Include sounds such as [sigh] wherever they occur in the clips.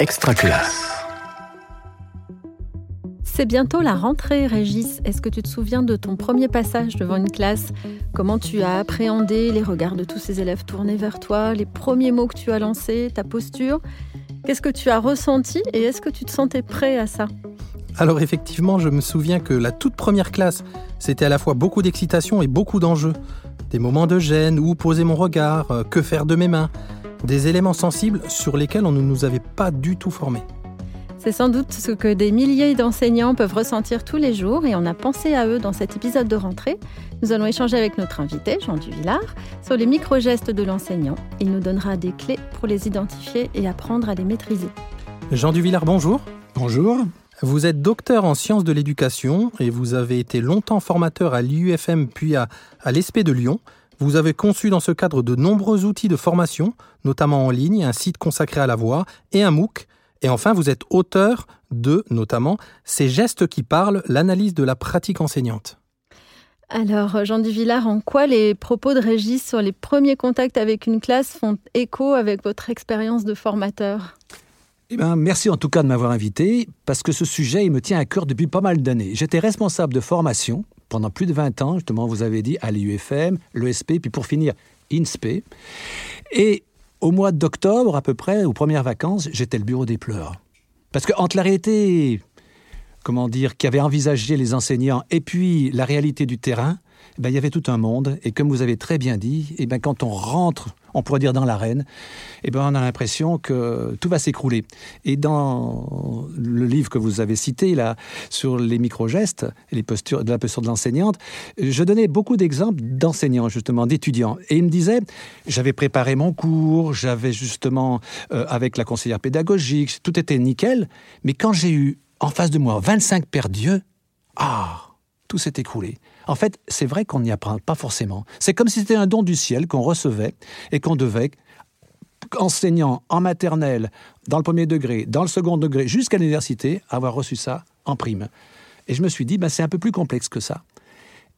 Extraculasse. C'est bientôt la rentrée, Régis. Est-ce que tu te souviens de ton premier passage devant une classe? Comment tu as appréhendé les regards de tous ces élèves tournés vers toi, les premiers mots que tu as lancés, ta posture? Qu'est-ce que tu as ressenti et est-ce que tu te sentais prêt à ça? Alors effectivement, je me souviens que la toute première classe, c'était à la fois beaucoup d'excitation et beaucoup d'enjeux. Des moments de gêne, où poser mon regard, euh, que faire de mes mains? Des éléments sensibles sur lesquels on ne nous avait pas du tout formés. C'est sans doute ce que des milliers d'enseignants peuvent ressentir tous les jours et on a pensé à eux dans cet épisode de rentrée. Nous allons échanger avec notre invité, Jean Duvillard, sur les micro-gestes de l'enseignant. Il nous donnera des clés pour les identifier et apprendre à les maîtriser. Jean Duvillard, bonjour. Bonjour. Vous êtes docteur en sciences de l'éducation et vous avez été longtemps formateur à l'IUFM puis à, à l'ESP de Lyon. Vous avez conçu dans ce cadre de nombreux outils de formation, notamment en ligne, un site consacré à la voix et un MOOC. Et enfin, vous êtes auteur de, notamment, Ces gestes qui parlent, l'analyse de la pratique enseignante. Alors, Jean Duvillard, en quoi les propos de Régis sur les premiers contacts avec une classe font écho avec votre expérience de formateur? Eh ben, merci en tout cas de m'avoir invité, parce que ce sujet, il me tient à cœur depuis pas mal d'années. J'étais responsable de formation pendant plus de 20 ans, justement, vous avez dit, à l'IUFM, l'ESP, puis pour finir, INSPE. Et au mois d'octobre, à peu près, aux premières vacances, j'étais le bureau des pleurs. Parce que entre la réalité, comment dire, qui avait envisagé les enseignants, et puis la réalité du terrain, ben, il y avait tout un monde. Et comme vous avez très bien dit, eh ben, quand on rentre on pourrait dire dans l'arène, eh ben on a l'impression que tout va s'écrouler. Et dans le livre que vous avez cité là sur les micro-gestes et les postures de la posture de l'enseignante, je donnais beaucoup d'exemples d'enseignants justement, d'étudiants. Et il me disait, j'avais préparé mon cours, j'avais justement euh, avec la conseillère pédagogique, tout était nickel. Mais quand j'ai eu en face de moi 25 pères Dieu, ah, tout s'est écroulé. En fait, c'est vrai qu'on n'y apprend pas forcément. C'est comme si c'était un don du ciel qu'on recevait et qu'on devait, enseignant en maternelle, dans le premier degré, dans le second degré, jusqu'à l'université, avoir reçu ça en prime. Et je me suis dit, ben, c'est un peu plus complexe que ça.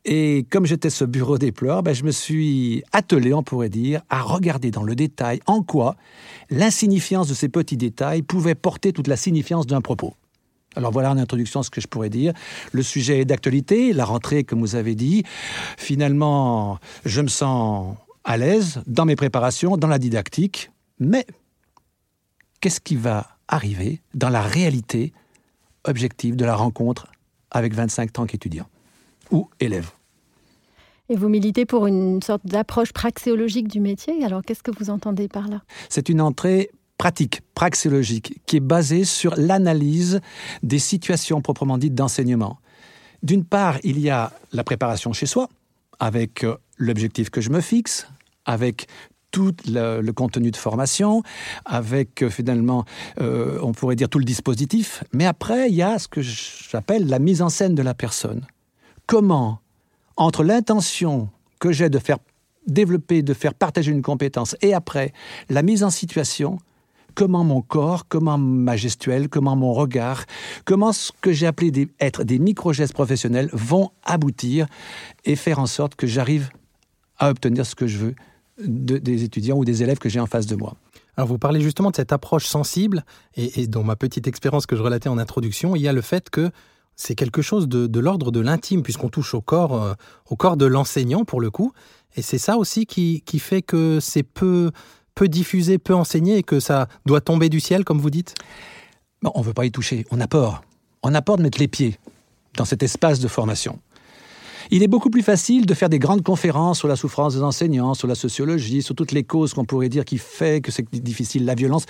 Et comme j'étais ce bureau des pleurs, ben, je me suis attelé, on pourrait dire, à regarder dans le détail en quoi l'insignifiance de ces petits détails pouvait porter toute la signifiance d'un propos. Alors voilà en introduction ce que je pourrais dire. Le sujet est d'actualité, la rentrée, comme vous avez dit. Finalement, je me sens à l'aise dans mes préparations, dans la didactique. Mais qu'est-ce qui va arriver dans la réalité objective de la rencontre avec 25 ans étudiants ou élèves et vous militez pour une sorte d'approche praxéologique du métier. Alors, qu'est-ce que vous entendez par là? C'est une entrée pratique, praxéologique, qui est basée sur l'analyse des situations proprement dites d'enseignement. D'une part, il y a la préparation chez soi, avec euh, l'objectif que je me fixe, avec tout le, contenu de formation, avec euh, finalement, euh, on pourrait dire tout le dispositif. Mais après, il y a ce que j'appelle la mise en scène de la personne. Comment, entre l'intention que j'ai de faire développer, de faire partager une compétence, et après, la mise en situation, comment mon corps, comment ma gestuelle, comment mon regard, comment ce que j'ai appelé être des micro-gestes professionnels vont aboutir et faire en sorte que j'arrive à obtenir ce que je veux des étudiants ou des élèves que j'ai en face de moi. Alors vous parlez justement de cette approche sensible, et, dans ma petite expérience que je relatais en introduction, il y a le fait que c'est quelque chose de, l'ordre de l'intime, puisqu'on touche au corps, euh, au corps de l'enseignant pour le coup, et c'est ça aussi qui fait que c'est peu, peu diffusé, peu enseigné et que ça doit tomber du ciel, comme vous dites? On ne veut pas y toucher, on a peur. On a peur de mettre les pieds dans cet espace de formation. Il est beaucoup plus facile de faire des grandes conférences sur la souffrance des enseignants, sur la sociologie, sur toutes les causes qu'on pourrait dire qui fait que c'est difficile, la violence,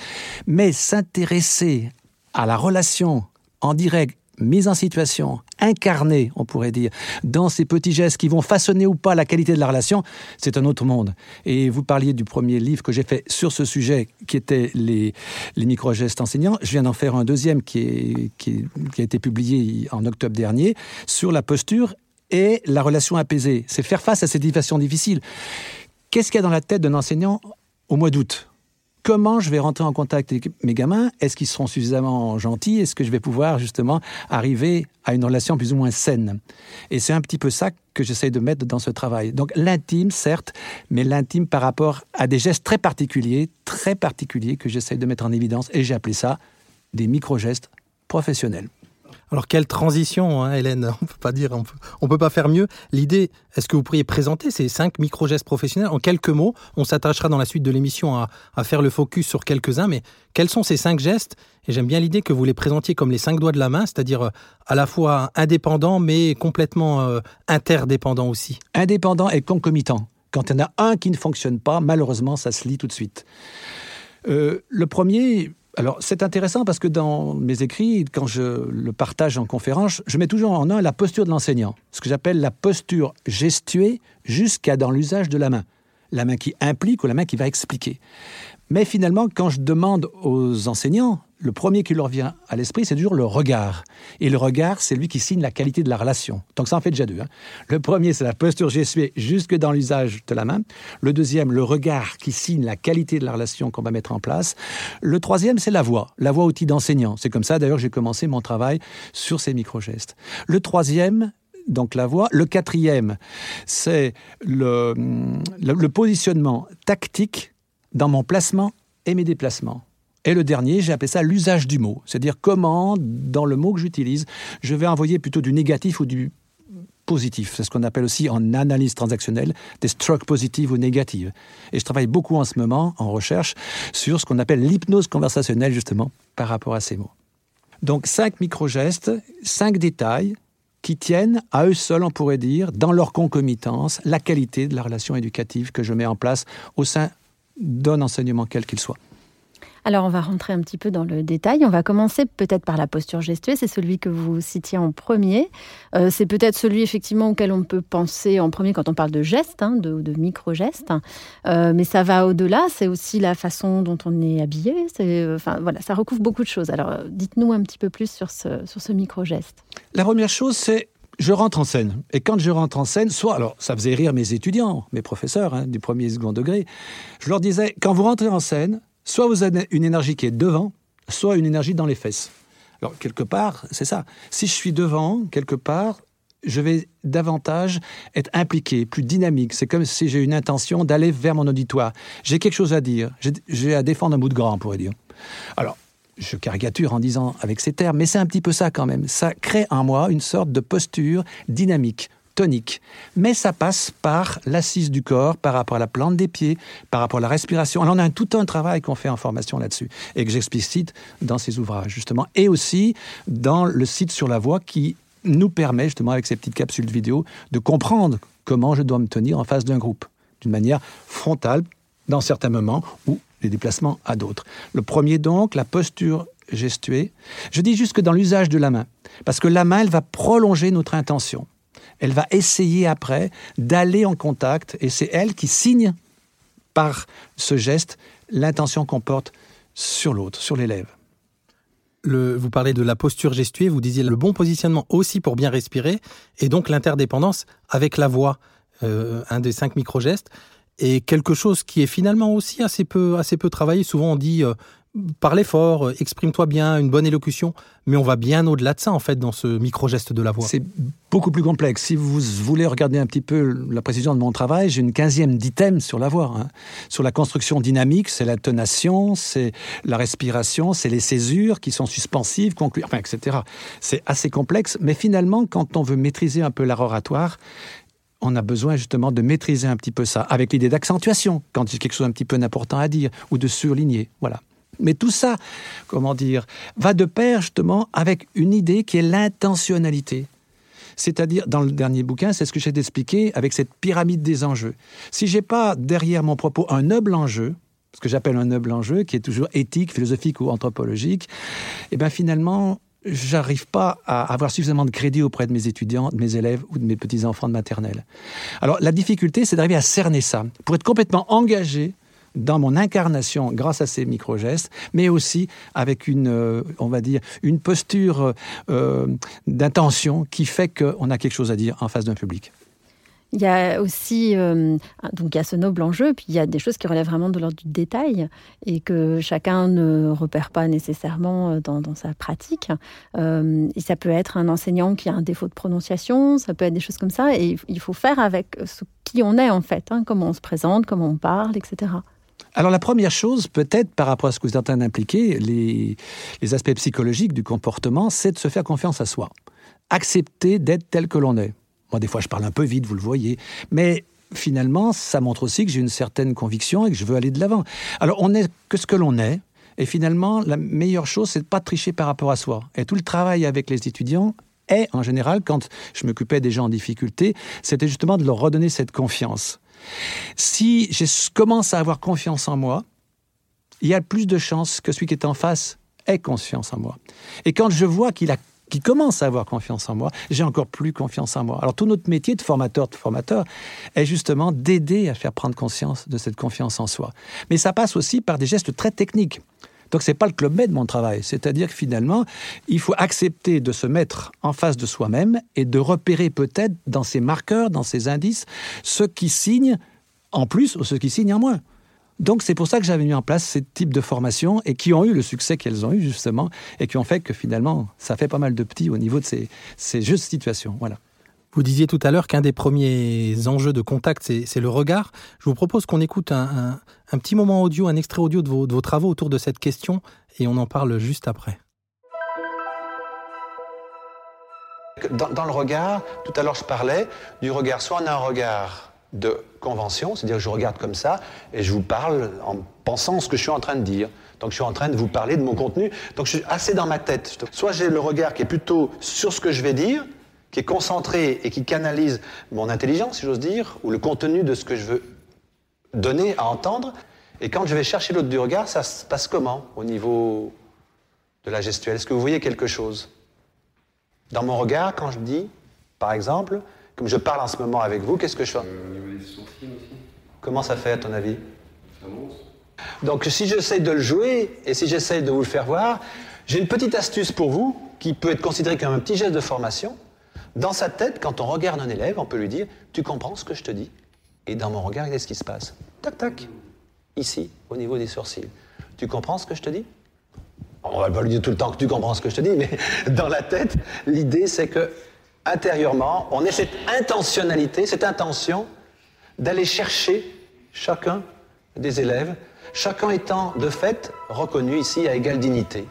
mais s'intéresser à la relation en direct mise en situation, incarnée, on pourrait dire, dans ces petits gestes qui vont façonner ou pas la qualité de la relation, c'est un autre monde. Et vous parliez du premier livre que j'ai fait sur ce sujet, qui était les, les micro-gestes enseignants. Je viens d'en faire un deuxième qui, est, qui, a été publié en octobre dernier, sur la posture et la relation apaisée. C'est faire face à ces situations difficiles. Qu'est-ce qu'il y a dans la tête d'un enseignant au mois d'août? Comment je vais rentrer en contact avec mes gamins? Est-ce qu'ils seront suffisamment gentils? Est-ce que je vais pouvoir justement arriver à une relation plus ou moins saine? Et c'est un petit peu ça que j'essaie de mettre dans ce travail. Donc l'intime, certes, mais l'intime par rapport à des gestes très particuliers, très particuliers que j'essaie de mettre en évidence, et j'ai appelé ça des micro-gestes professionnels. Alors quelle transition, hein, Hélène On peut pas dire, on peut, pas faire mieux. L'idée, est-ce que vous pourriez présenter ces cinq micro-gestes professionnels? En quelques mots On s'attachera dans la suite de l'émission à, faire le focus sur quelques-uns, mais quels sont ces cinq gestes? Et j'aime bien l'idée que vous les présentiez comme les cinq doigts de la main, c'est-à-dire euh, à la fois indépendants, mais complètement euh, interdépendants aussi. Indépendants et concomitants. Quand il y en a un qui ne fonctionne pas, malheureusement, ça se lit tout de suite. Euh, le premier, alors c'est intéressant parce que dans mes écrits, quand je le partage en conférence, je mets toujours en un la posture de l'enseignant, ce que j'appelle la posture gestuée jusqu'à dans l'usage de la main. La main qui implique ou la main qui va expliquer. Mais finalement, quand je demande aux enseignants, le premier qui leur vient à l'esprit, c'est toujours le regard. Et le regard, c'est lui qui signe la qualité de la relation. Donc ça en fait déjà deux. Hein. Le premier, c'est la posture gestuée jusque dans l'usage de la main. Le deuxième, le regard qui signe la qualité de la relation qu'on va mettre en place. Le troisième, c'est la voix. La voix outil d'enseignant. C'est comme ça d'ailleurs j'ai commencé mon travail sur ces micro-gestes. Le troisième, donc la voix. Le quatrième, c'est le positionnement tactique dans mon placement et mes déplacements. Et le dernier, j'ai appelé ça l'usage du mot, c'est-à-dire comment, dans le mot que j'utilise, je vais envoyer plutôt du négatif ou du positif. C'est ce qu'on appelle aussi en analyse transactionnelle des strokes positives ou négatives. Et je travaille beaucoup en ce moment, en recherche, sur ce qu'on appelle l'hypnose conversationnelle, justement, par rapport à ces mots. Donc, cinq micro-gestes, cinq détails qui tiennent à eux seuls, on pourrait dire, dans leur concomitance, la qualité de la relation éducative que je mets en place au sein d'un enseignement quel qu'il soit. Alors, on va rentrer un petit peu dans le détail. On va commencer peut-être par la posture gestuelle. C'est celui que vous citiez en premier. Euh, c'est peut-être celui, effectivement, auquel on peut penser en premier quand on parle de gestes, hein, de, micro-gestes. Euh, mais ça va au-delà. C'est aussi la façon dont on est habillé. Euh, enfin, voilà, ça recouvre beaucoup de choses. Alors, dites-nous un petit peu plus sur ce, sur micro-geste. La première chose, c'est je rentre en scène. Et quand je rentre en scène, soit, alors ça faisait rire mes étudiants, mes professeurs hein, du premier et second degré, je leur disais, quand vous rentrez en scène, soit vous avez une énergie qui est devant, soit une énergie dans les fesses. Alors, quelque part, c'est ça. Si je suis devant, quelque part, je vais davantage être impliqué, plus dynamique. C'est comme si j'ai une intention d'aller vers mon auditoire. J'ai quelque chose à dire. J'ai à défendre un bout de gras, on pourrait dire. Alors, je caricature en disant avec ces termes, mais c'est un petit peu ça quand même. Ça crée en moi une sorte de posture dynamique, tonique. Mais ça passe par l'assise du corps, par rapport à la plante des pieds, par rapport à la respiration. Alors on a un, tout un travail qu'on fait en formation là-dessus et que j'explicite dans ces ouvrages justement, et aussi dans le site sur la voix qui nous permet justement avec ces petites capsules vidéo de comprendre comment je dois me tenir en face d'un groupe d'une manière frontale dans certains moments ou les déplacements à d'autres. Le premier donc, la posture gestuée. Je dis juste que dans l'usage de la main, parce que la main, elle va prolonger notre intention elle va essayer après d'aller en contact et c'est elle qui signe par ce geste l'intention qu'on porte sur l'autre, sur l'élève. vous parlez de la posture gestuée, vous disiez le bon positionnement aussi pour bien respirer, et donc l'interdépendance avec la voix, euh, un des cinq micro-gestes, et quelque chose qui est finalement aussi assez peu, assez peu travaillé. Souvent on dit euh, parle fort, euh, exprime-toi bien, une bonne élocution, mais on va bien au-delà de ça en fait dans ce micro-geste de la voix. C'est beaucoup plus complexe. Si vous voulez regarder un petit peu la précision de mon travail, j'ai une quinzième d'items sur la voix. Hein. Sur la construction dynamique, c'est la tonation, c'est la respiration, c'est les césures qui sont suspensives, conclusives, enfin, etc. C'est assez complexe, mais finalement, quand on veut maîtriser un peu l'art oratoire, on a besoin justement de maîtriser un petit peu ça, avec l'idée d'accentuation, quand il y a quelque chose un petit peu d'important à dire, ou de surligner. Voilà. Mais tout ça, comment dire, va de pair justement avec une idée qui est l'intentionnalité. C'est-à-dire, dans le dernier bouquin, c'est ce que j'ai d'expliquer avec cette pyramide des enjeux. Si j'ai pas derrière mon propos un noble enjeu, ce que j'appelle un noble enjeu, qui est toujours éthique, philosophique ou anthropologique, eh bien finalement, j'arrive pas à avoir suffisamment de crédit auprès de mes étudiants, de mes élèves ou de mes petits-enfants de maternelle. Alors la difficulté, c'est d'arriver à cerner ça, pour être complètement engagé dans mon incarnation grâce à ces micro-gestes, mais aussi avec une, euh, on va dire, une posture euh, d'intention qui fait qu'on a quelque chose à dire en face d'un public. Il y a aussi euh, donc il y a ce noble enjeu, puis il y a des choses qui relèvent vraiment de l'ordre du détail et que chacun ne repère pas nécessairement dans, sa pratique. et ça peut être un enseignant qui a un défaut de prononciation, ça peut être des choses comme ça. Et il faut faire avec ce qui on est en fait, hein, comment on se présente, comment on parle, etc. Alors la première chose, peut-être par rapport à ce que vous êtes en train d'impliquer, les, aspects psychologiques du comportement, c'est de se faire confiance à soi. Accepter d'être tel que l'on est. Moi, des fois, je parle un peu vite, vous le voyez. Mais finalement, ça montre aussi que j'ai une certaine conviction et que je veux aller de l'avant. Alors, on est que ce que l'on est. Et finalement, la meilleure chose, c'est de pas tricher par rapport à soi. Et tout le travail avec les étudiants est, en général, quand je m'occupais des gens en difficulté, c'était justement de leur redonner cette confiance. Si je commence à avoir confiance en moi, il y a plus de chances que celui qui est en face ait confiance en moi. Et quand je vois qu'il a commence à avoir confiance en moi, j'ai encore plus confiance en moi. Alors tout notre métier de formateur, de formateur, est justement d'aider à faire prendre conscience de cette confiance en soi. Mais ça passe aussi par des gestes très techniques. Donc c'est pas le club med mon travail, c'est-à-dire que finalement, il faut accepter de se mettre en face de soi-même et de repérer peut-être dans ses marqueurs, dans ses indices, ce qui signe en plus ou ce qui signe en moins. Donc c'est pour ça que j'avais mis en place ce type de formation et qui ont eu le succès qu'elles ont eu justement et qui ont fait que finalement ça fait pas mal de petits au niveau de ces, ces jeux de situation. Voilà. Vous disiez tout à l'heure qu'un des premiers enjeux de contact, c'est le regard. Je vous propose qu'on écoute un, petit moment audio, un extrait audio de vos, travaux autour de cette question et on en parle juste après. Dans, le regard, tout à l'heure je parlais du regard, soit on a un regard de convention, c'est-à-dire que je regarde comme ça et je vous parle en pensant ce que je suis en train de dire. Donc je suis en train de vous parler de mon contenu. Donc je suis assez dans ma tête. Soit j'ai le regard qui est plutôt sur ce que je vais dire, qui est concentré et qui canalise mon intelligence, si j'ose dire, ou le contenu de ce que je veux donner à entendre. Et quand je vais chercher l'autre du regard, ça se passe comment au niveau de la gestuelle? Est-ce que vous voyez quelque chose Dans mon regard, quand je dis, par exemple, comme je parle en ce moment avec vous, qu'est-ce que je fais? Comment ça fait à ton avis? Ça monte. Donc si j'essaie de le jouer et si j'essaie de vous le faire voir, j'ai une petite astuce pour vous qui peut être considérée comme un petit geste de formation. Dans sa tête, quand on regarde un élève, on peut lui dire Tu comprends ce que je te dis? Et dans mon regard, qu'est-ce qui se passe Tac, tac. Ici, au niveau des sourcils. Tu comprends ce que je te dis? On va pas lui dire tout le temps que tu comprends ce que je te dis, mais [laughs] dans la tête, l'idée c'est que intérieurement, on ait cette intentionnalité, cette intention d'aller chercher chacun des élèves, chacun étant de fait reconnu ici à égale dignité.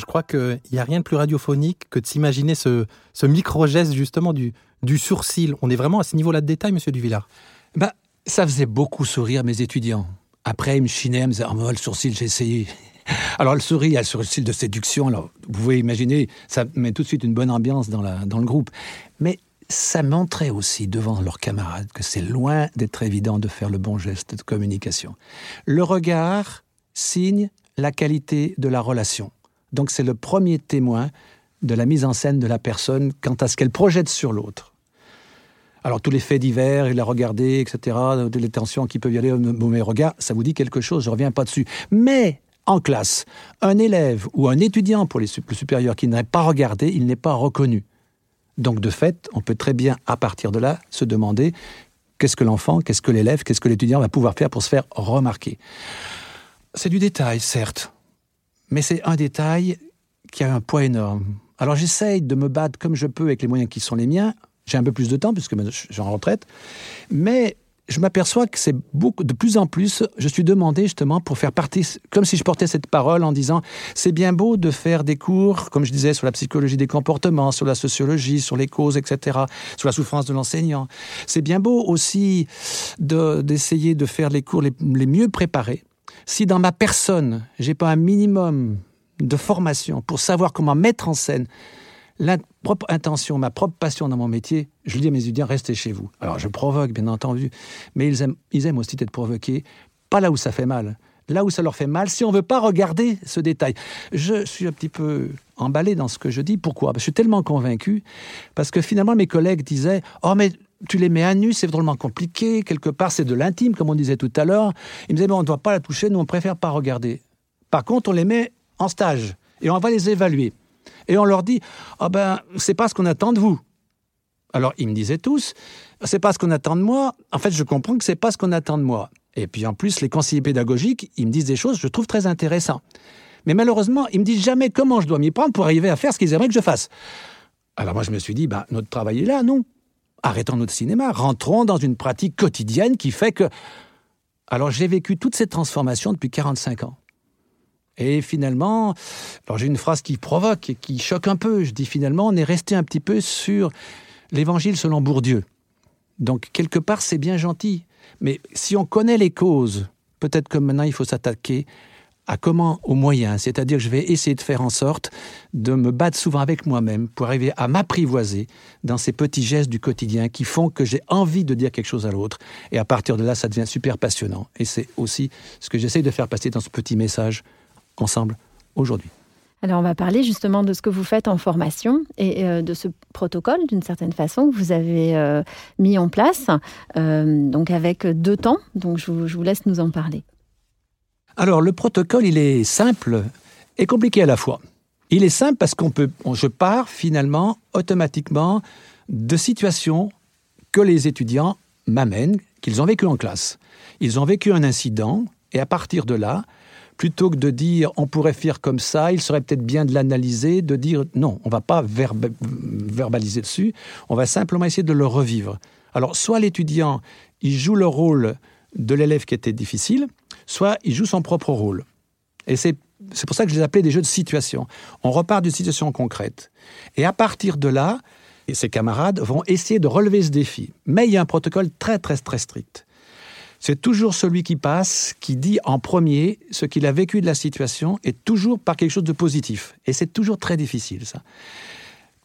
Je crois qu'il n'y a rien de plus radiophonique que de s'imaginer ce, micro-geste justement du, sourcil. On est vraiment à ce niveau-là de détail, monsieur Duvillard? Ben, ça faisait beaucoup sourire mes étudiants. Après, ils me chinaient, ils me disaient oh, le sourcil, j'ai essayé. [laughs] Alors, le sourire, il y a le sourcil de séduction. Alors, vous pouvez imaginer, ça met tout de suite une bonne ambiance dans, la, dans le groupe. Mais ça montrait aussi devant leurs camarades que c'est loin d'être évident de faire le bon geste de communication. Le regard signe la qualité de la relation. Donc c'est le premier témoin de la mise en scène de la personne quant à ce qu'elle projette sur l'autre. Alors tous les faits divers, il a regardé, etc., les tensions qui peuvent y aller au mauvais regard, ça vous dit quelque chose, je reviens pas dessus. Mais en classe, un élève ou un étudiant pour les supérieurs qui n'aurait pas regardé, il n'est pas reconnu. Donc de fait, on peut très bien, à partir de là, se demander qu'est-ce que l'enfant, qu'est-ce que l'élève, qu'est-ce que l'étudiant va pouvoir faire pour se faire remarquer. C'est du détail, certes, mais c'est un détail qui a un poids énorme. Alors j'essaye de me battre comme je peux avec les moyens qui sont les miens. J'ai un peu plus de temps puisque je suis en retraite, mais je m'aperçois que c'est beaucoup de plus en plus, je suis demandé justement pour faire partie, comme si je portais cette parole en disant, c'est bien beau de faire des cours, comme je disais, sur la psychologie des comportements, sur la sociologie, sur les causes, etc., sur la souffrance de l'enseignant. C'est bien beau aussi d'essayer de, faire les cours les, les mieux préparés. Si dans ma personne, j'ai pas un minimum de formation pour savoir comment mettre en scène la propre intention, ma propre passion dans mon métier, je dis à mes étudiants, restez chez vous. Alors je provoque, bien entendu, mais ils aiment, ils aiment aussi être provoqués, pas là où ça fait mal, là où ça leur fait mal, si on ne veut pas regarder ce détail. Je suis un petit peu emballé dans ce que je dis. Pourquoi? Je suis tellement convaincu, parce que finalement mes collègues disaient, oh mais tu les mets à nu, c'est drôlement compliqué, quelque part c'est de l'intime, comme on disait tout à l'heure. Ils me disaient, mais on ne doit pas la toucher, nous on préfère pas regarder. Par contre, on les met en stage et on va les évaluer et on leur dit Ah ben, c'est pas ce qu'on attend de vous. Alors ils me disaient tous C'est pas ce qu'on attend de moi. En fait, je comprends que c'est pas ce qu'on attend de moi. Et puis en plus, les conseillers pédagogiques, ils me disent des choses que je trouve très intéressantes. Mais malheureusement, ils me disent jamais comment je dois m'y prendre pour arriver à faire ce qu'ils aimeraient que je fasse. Alors moi, je me suis dit, ben, notre travail est là, non arrêtons notre cinéma, rentrons dans une pratique quotidienne qui fait que... Alors j'ai vécu toutes ces transformations depuis 45 ans. Et finalement, alors j'ai une phrase qui provoque et qui choque un peu. Je dis finalement, on est resté un petit peu sur l'évangile selon Bourdieu. Donc quelque part, c'est bien gentil. Mais si on connaît les causes, peut-être que maintenant il faut s'attaquer à comment, aux moyens. C'est-à-dire que je vais essayer de faire en sorte de me battre souvent avec moi-même pour arriver à m'apprivoiser dans ces petits gestes du quotidien qui font que j'ai envie de dire quelque chose à l'autre. Et à partir de là, ça devient super passionnant. Et c'est aussi ce que j'essaye de faire passer dans ce petit message ensemble aujourd'hui. Alors on va parler justement de ce que vous faites en formation et euh, de ce protocole d'une certaine façon que vous avez euh, mis en place, euh, donc avec deux temps. Donc je vous laisse nous en parler. Alors le protocole, il est simple et compliqué à la fois. Il est simple parce qu'on peut, je pars finalement automatiquement de situations que les étudiants m'amènent, qu'ils ont vécues en classe. Ils ont vécu un incident et à partir de là, plutôt que de dire on pourrait faire comme ça, il serait peut-être bien de l'analyser, de dire non, on va pas verbaliser dessus, on va simplement essayer de le revivre. Alors soit l'étudiant, il joue le rôle de l'élève qui était difficile, soit il joue son propre rôle. Et c'est pour ça que je les appelais des jeux de situation. On repart d'une situation concrète. Et à partir de là, ses camarades vont essayer de relever ce défi. Mais il y a un protocole très, très, très strict. C'est toujours celui qui passe qui dit en premier ce qu'il a vécu de la situation et toujours par quelque chose de positif. Et c'est toujours très difficile, ça.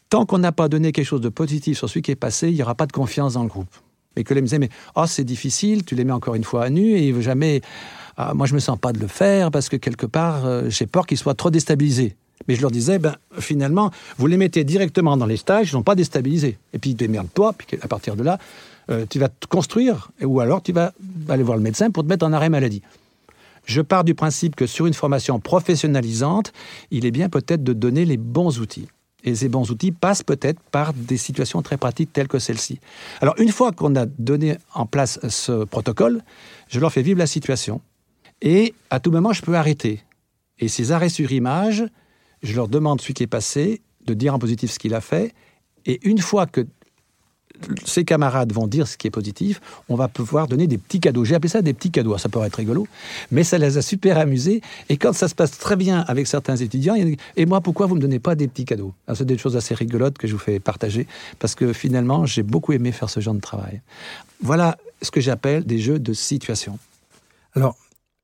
Tant qu'on n'a pas donné quelque chose de positif sur celui qui est passé, il n'y aura pas de confiance dans le groupe. Et que les me disaient, mais oh, c'est difficile, tu les mets encore une fois à nu et il veut jamais ah, moi je me sens pas de le faire parce que quelque part euh, j'ai peur qu'ils soient trop déstabilisés. Mais je leur disais, ben, finalement, vous les mettez directement dans les stages, ils ne sont pas déstabilisés. Et puis démerde-toi, puis à partir de là, euh, tu vas te construire, ou alors tu vas aller voir le médecin pour te mettre en arrêt maladie. Je pars du principe que sur une formation professionnalisante, il est bien peut-être de donner les bons outils. Et ces bons outils passent peut-être par des situations très pratiques telles que celle-ci. Alors, une fois qu'on a donné en place ce protocole, je leur fais vivre la situation. Et à tout moment, je peux arrêter. Et ces arrêts sur image, je leur demande ce qui est passé, de dire en positif ce qu'il a fait. Et une fois que ses camarades vont dire ce qui est positif, on va pouvoir donner des petits cadeaux. J'ai appelé ça des petits cadeaux. Ça pourrait être rigolo, mais ça les a super amusés. Et quand ça se passe très bien avec certains étudiants, et moi, pourquoi vous ne me donnez pas des petits cadeaux? C'est des choses assez rigolotes que je vous fais partager, parce que finalement, j'ai beaucoup aimé faire ce genre de travail. Voilà ce que j'appelle des jeux de situation. Alors,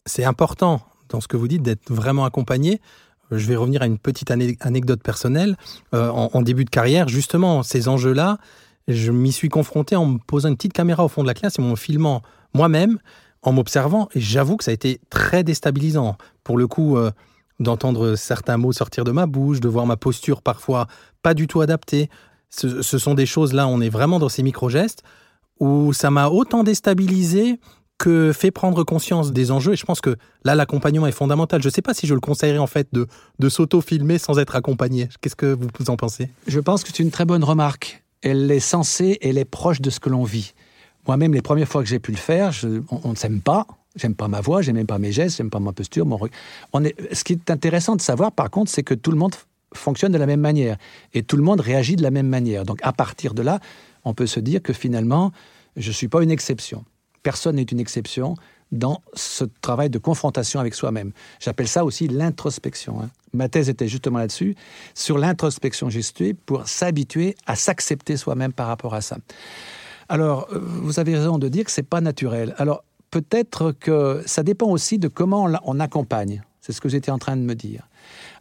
c'est important dans ce que vous dites d'être vraiment accompagné. Je vais revenir à une petite anecdote personnelle. Euh, en, début de carrière, justement, ces enjeux-là, je m'y suis confronté en me posant une petite caméra au fond de la classe et en me filmant moi-même, en m'observant. Et j'avoue que ça a été très déstabilisant. Pour le coup, euh, d'entendre certains mots sortir de ma bouche, de voir ma posture parfois pas du tout adaptée. Ce, ce sont des choses là, on est vraiment dans ces micro-gestes où ça m'a autant déstabilisé que fait prendre conscience des enjeux. Et je pense que là, l'accompagnement est fondamental. Je ne sais pas si je le conseillerais en fait de, de s'auto-filmer sans être accompagné. Qu'est-ce que vous en pensez? Je pense que c'est une très bonne remarque. Elle est censée, elle est proche de ce que l'on vit. Moi-même, les premières fois que j'ai pu le faire, on, ne s'aime pas. J'aime pas ma voix, j'aime pas mes gestes, j'aime pas ma posture. Mon... On. Ce qui est intéressant de savoir, par contre, c'est que tout le monde fonctionne de la même manière et tout le monde réagit de la même manière. Donc, à partir de là, on peut se dire que finalement, je ne suis pas une exception. Personne n'est une exception dans ce travail de confrontation avec soi-même. J'appelle ça aussi l'introspection. Hein. Ma thèse était justement là-dessus, sur l'introspection gestuelle, pour s'habituer à s'accepter soi-même par rapport à ça. Alors, euh, vous avez raison de dire que c'est pas naturel. Alors, peut-être que ça dépend aussi de comment on accompagne. C'est ce que j'étais en train de me dire.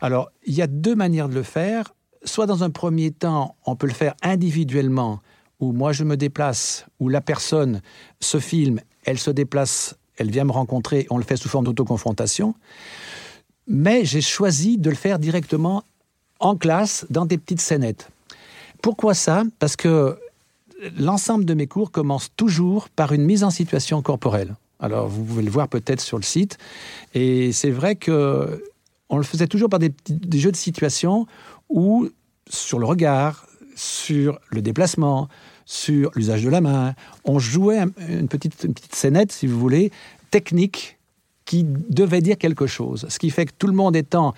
Alors, il y a deux manières de le faire. Soit dans un premier temps, on peut le faire individuellement où moi je me déplace, où la personne se filme, elle se déplace, elle vient me rencontrer, on le fait sous forme d'autoconfrontation. Mais j'ai choisi de le faire directement en classe, dans des petites scénettes. Pourquoi ça? Parce que l'ensemble de mes cours commence toujours par une mise en situation corporelle. Alors, vous pouvez le voir peut-être sur le site. Et c'est vrai que on le faisait toujours par des, des, jeux de situation où, sur le regard, sur le déplacement, sur l'usage de la main. On jouait une petite, une scénette, si vous voulez, technique qui devait dire quelque chose. Ce qui fait que tout le monde étant,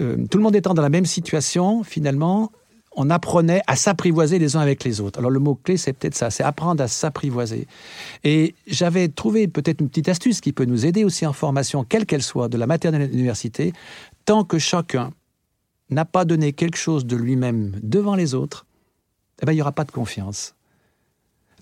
euh, tout le monde étant dans la même situation, finalement, on apprenait à s'apprivoiser les uns avec les autres. Alors le mot-clé, c'est peut-être ça, c'est apprendre à s'apprivoiser. Et j'avais trouvé peut-être une petite astuce qui peut nous aider aussi en formation, quelle qu'elle soit, de la maternelle à l'université, tant que chacun n'a pas donné quelque chose de lui-même devant les autres, eh ben, il n'y aura pas de confiance.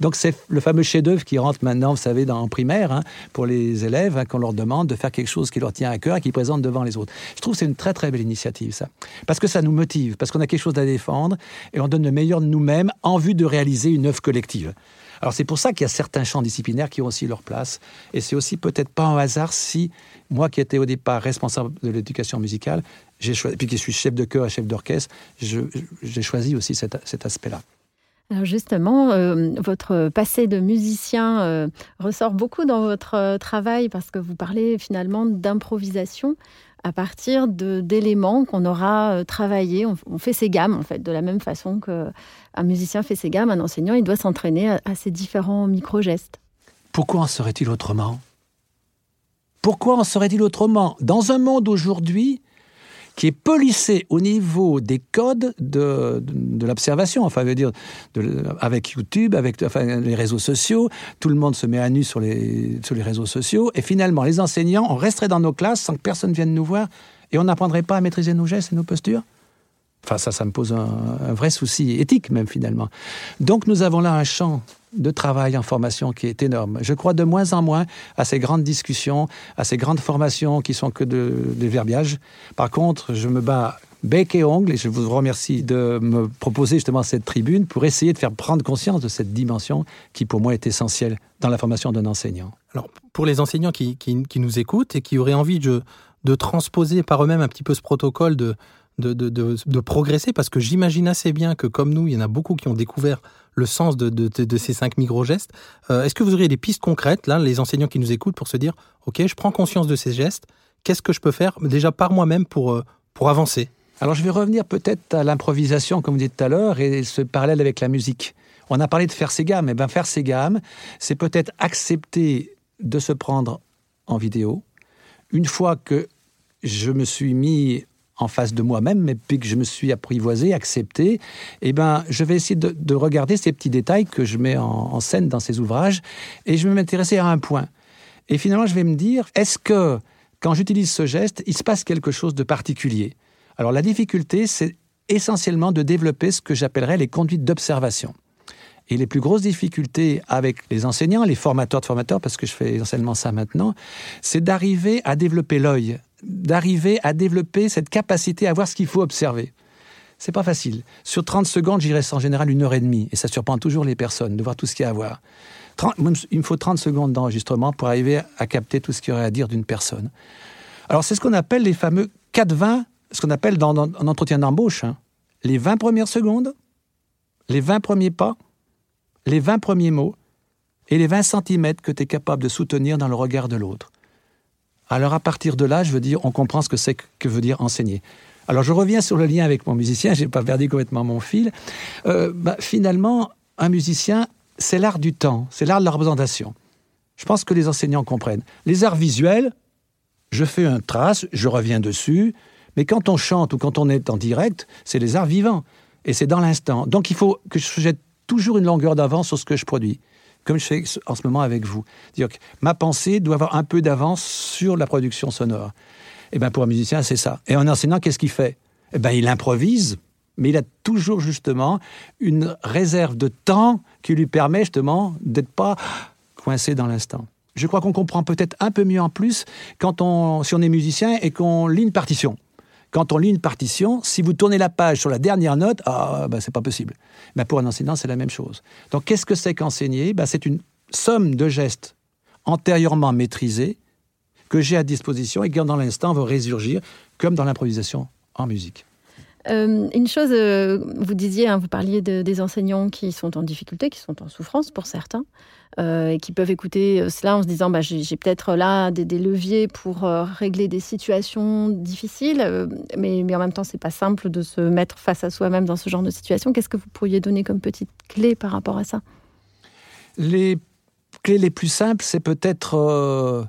Donc c'est le fameux chef-d'œuvre qui rentre maintenant, vous savez, dans, en primaire, hein, pour les élèves, hein, qu'on leur demande de faire quelque chose qui leur tient à cœur et qu'ils présentent devant les autres. Je trouve que c'est une très très belle initiative, ça. Parce que ça nous motive, parce qu'on a quelque chose à défendre et on donne le meilleur de nous-mêmes en vue de réaliser une œuvre collective. Alors c'est pour ça qu'il y a certains champs disciplinaires qui ont aussi leur place. Et c'est aussi peut-être pas un hasard si, moi qui étais au départ responsable de l'éducation musicale, j'ai choisi, puis qui suis chef de chœur et chef d'orchestre, j'ai choisi aussi cet, cet aspect-là. Alors justement, euh, votre passé de musicien euh, ressort beaucoup dans votre euh, travail parce que vous parlez finalement d'improvisation à partir d'éléments qu'on aura travaillés. On, fait ses gammes en fait, de la même façon qu'un musicien fait ses gammes, un enseignant, il doit s'entraîner à, à ces différents micro-gestes. Pourquoi en serait-il autrement? Pourquoi en serait-il autrement? Dans un monde aujourd'hui qui est polissé au niveau des codes de, de, l'observation. Enfin, veut dire, avec YouTube, avec les réseaux sociaux, tout le monde se met à nu sur les, sur les réseaux sociaux. Et finalement, les enseignants, on resterait dans nos classes sans que personne vienne nous voir et on n'apprendrait pas à maîtriser nos gestes et nos postures? Enfin, ça, ça me pose un, vrai souci éthique, même finalement. Donc, nous avons là un champ de travail en formation qui est énorme. Je crois de moins en moins à ces grandes discussions, à ces grandes formations qui sont que de, des verbiages. Par contre, je me bats bec et ongle et je vous remercie de me proposer justement cette tribune pour essayer de faire prendre conscience de cette dimension qui pour moi est essentielle dans la formation d'un enseignant. Alors pour les enseignants qui, nous écoutent et qui auraient envie de transposer par eux-mêmes un petit peu ce protocole de, de, de, de, progresser, parce que j'imagine assez bien que comme nous, il y en a beaucoup qui ont découvert le sens de, de, de ces cinq micro-gestes. Euh, Est-ce que vous auriez des pistes concrètes, là, les enseignants qui nous écoutent, pour se dire, OK, je prends conscience de ces gestes, qu'est-ce que je peux faire déjà par moi-même pour, euh, pour avancer? Alors je vais revenir peut-être à l'improvisation, comme vous dites tout à l'heure, et ce parallèle avec la musique. On a parlé de faire ses gammes. Et eh bien faire ses gammes, c'est peut-être accepter de se prendre en vidéo. Une fois que je me suis mis en face de moi-même, mais puis que je me suis apprivoisé, accepté, eh ben, je vais essayer de, de, regarder ces petits détails que je mets en, en scène dans ces ouvrages, et je vais m'intéresser à un point. Et finalement, je vais me dire, est-ce que quand j'utilise ce geste, il se passe quelque chose de particulier? Alors la difficulté, c'est essentiellement de développer ce que j'appellerais les conduites d'observation. Et les plus grosses difficultés avec les enseignants, les formateurs de formateurs, parce que je fais essentiellement ça maintenant, c'est d'arriver à développer l'œil, d'arriver à développer cette capacité à voir ce qu'il faut observer. C'est pas facile. Sur 30 secondes, j'y reste en général une heure et demie, et ça surprend toujours les personnes de voir tout ce qu'il y a à voir. 30, il me faut 30 secondes d'enregistrement pour arriver à capter tout ce qu'il y aurait à dire d'une personne. Alors, c'est ce qu'on appelle les fameux 4-20, ce qu'on appelle dans, dans, en entretien d'embauche, hein. les 20 premières secondes, les 20 premiers pas, les 20 premiers mots et les 20 centimètres que tu es capable de soutenir dans le regard de l'autre. Alors à partir de là, je veux dire, on comprend ce que c'est que veut dire enseigner. Alors je reviens sur le lien avec mon musicien, j'ai pas perdu complètement mon fil. Euh, bah, finalement, un musicien, c'est l'art du temps, c'est l'art de la représentation. Je pense que les enseignants comprennent. Les arts visuels, je fais un trace, je reviens dessus, mais quand on chante ou quand on est en direct, c'est les arts vivants. Et c'est dans l'instant. Donc il faut que je jette toujours une longueur d'avance sur ce que je produis comme je fais en ce moment avec vous. Dire que ma pensée doit avoir un peu d'avance sur la production sonore. Et eh bien pour un musicien, c'est ça. Et en enseignant, qu'est-ce qu'il fait? Eh bien, il improvise, mais il a toujours justement une réserve de temps qui lui permet justement d'être pas coincé dans l'instant. Je crois qu'on comprend peut-être un peu mieux en plus quand si on est musicien et qu'on lit une partition. Quand on lit une partition, si vous tournez la page sur la dernière note, ah, ben, c'est pas possible. Ben, pour un enseignant, c'est la même chose. Donc, qu'est-ce que c'est qu'enseigner? Ben, C'est une somme de gestes antérieurement maîtrisés que j'ai à disposition et qui, dans l'instant, vont résurgir, comme dans l'improvisation en musique. Euh, une chose, euh, vous disiez, hein, vous parliez de, des enseignants qui sont en difficulté, qui sont en souffrance pour certains, euh, et qui peuvent écouter cela en se disant bah, j'ai peut-être là des, leviers pour régler des situations difficiles, mais, mais, en même temps, c'est pas simple de se mettre face à soi-même dans ce genre de situation. Qu'est-ce que vous pourriez donner comme petite clé par rapport à ça? Les clés les plus simples, c'est peut-être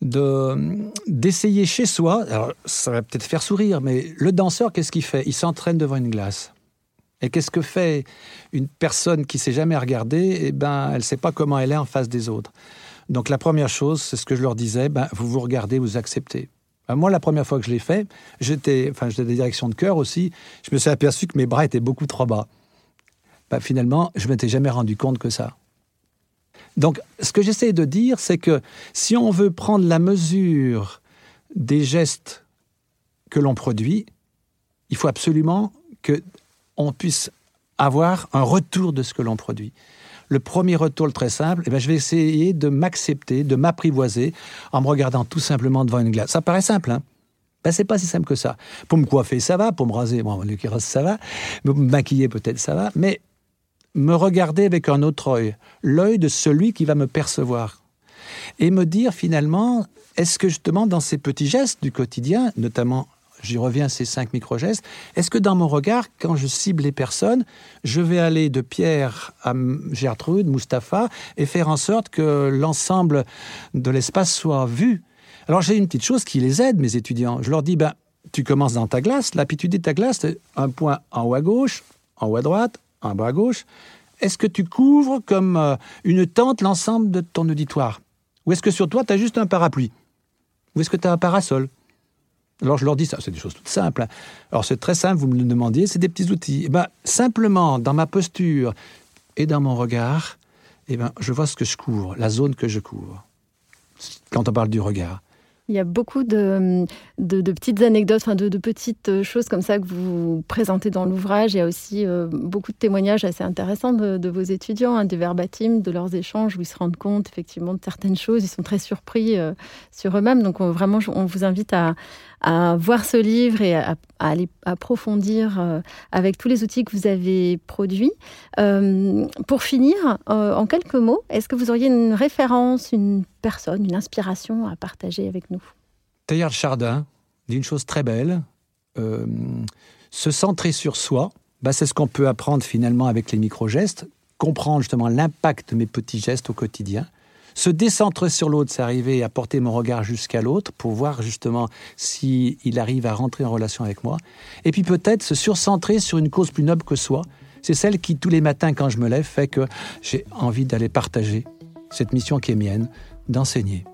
d'essayer chez soi, alors ça va peut-être faire sourire, mais le danseur, qu'est-ce qu'il fait? Il s'entraîne devant une glace. Et qu'est-ce que fait une personne qui s'est jamais regardée? Eh ben, elle ne sait pas comment elle est en face des autres. Donc la première chose, c'est ce que je leur disais, ben, vous vous regardez, vous acceptez. Ben, moi, la première fois que je l'ai fait, j'étais, enfin, j'étais des directions de cœur aussi. Je me suis aperçu que mes bras étaient beaucoup trop bas. Ben, finalement, je m'étais jamais rendu compte que ça. Donc, ce que j'essaie de dire, c'est que si on veut prendre la mesure des gestes que l'on produit, il faut absolument que on puisse avoir un retour de ce que l'on produit. Le premier retour, le très simple, eh bien, je vais essayer de m'accepter, de m'apprivoiser en me regardant tout simplement devant une glace. Ça paraît simple, hein ben, c'est pas si simple que ça. Pour me coiffer, ça va. Pour me raser, bon, l'occurrence, ça va. Me maquiller, peut-être, ça va. Mais me regarder avec un autre œil, l'œil de celui qui va me percevoir. Et me dire finalement, est-ce que justement dans ces petits gestes du quotidien, notamment j'y reviens, ces cinq micro-gestes, est-ce que dans mon regard, quand je cible les personnes, je vais aller de Pierre à Gertrude, Mustapha, et faire en sorte que l'ensemble de l'espace soit vu? Alors j'ai une petite chose qui les aide, mes étudiants. Je leur dis, ben, tu commences dans ta glace, tu dis ta glace, un point en haut à gauche, en haut à droite, en bas à gauche. Est-ce que tu couvres comme euh, une tente l'ensemble de ton auditoire? Ou est-ce que sur toi, tu as juste un parapluie? Ou est-ce que tu as un parasol? Alors je leur dis ça, c'est des choses toutes simples. Hein. Alors c'est très simple, vous me le demandiez, c'est des petits outils. Eh ben, simplement, dans ma posture et dans mon regard, eh ben, je vois ce que je couvre, la zone que je couvre. Quand on parle du regard. Il y a beaucoup de, petites anecdotes, de, petites choses comme ça que vous présentez dans l'ouvrage. Il y a aussi euh, beaucoup de témoignages assez intéressants de, vos étudiants, hein, des verbatims, de leurs échanges où ils se rendent compte effectivement de certaines choses. Ils sont très surpris euh, sur eux-mêmes. Donc vraiment, on vous invite à, voir ce livre et à, aller approfondir euh, avec tous les outils que vous avez produits. Pour finir, en quelques mots, est-ce que vous auriez une référence, une personne, une inspiration à partager avec nous? Teilhard Chardin dit une chose très belle. se centrer sur soi, bah, c'est ce qu'on peut apprendre finalement avec les micro-gestes, comprendre justement l'impact de mes petits gestes au quotidien se décentrer sur l'autre, c'est arriver à porter mon regard jusqu'à l'autre pour voir justement s'il il arrive à rentrer en relation avec moi. Et puis peut-être se surcentrer sur une cause plus noble que soi. C'est celle qui, tous les matins, quand je me lève, fait que j'ai envie d'aller partager cette mission qui est mienne, d'enseigner.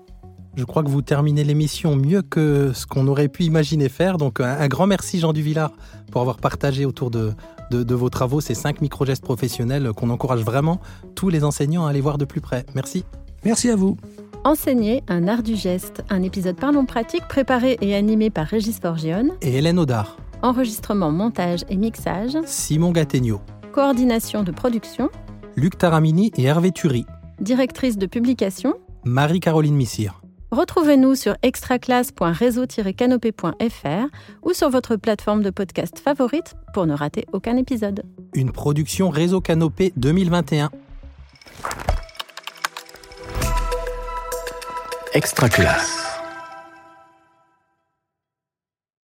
Je crois que vous terminez l'émission mieux que ce qu'on aurait pu imaginer faire. Donc un, grand merci Jean Duvillard pour avoir partagé autour de, de, de vos travaux ces cinq micro-gestes professionnels qu'on encourage vraiment tous les enseignants à aller voir de plus près. Merci. Merci à vous. Enseigner un art du geste, un épisode Parlons pratique préparé et animé par Régis Forgione et Hélène Audard. Enregistrement, montage et mixage Simon Gattegno. Coordination de production Luc Taramini et Hervé Thury. Directrice de publication Marie-Caroline Missire. Retrouvez-nous sur extraclasse.réseau-canopé.fr ou sur votre plateforme de podcast favorite pour ne rater aucun épisode. Une production Réseau Canopé 2021. Extra classe.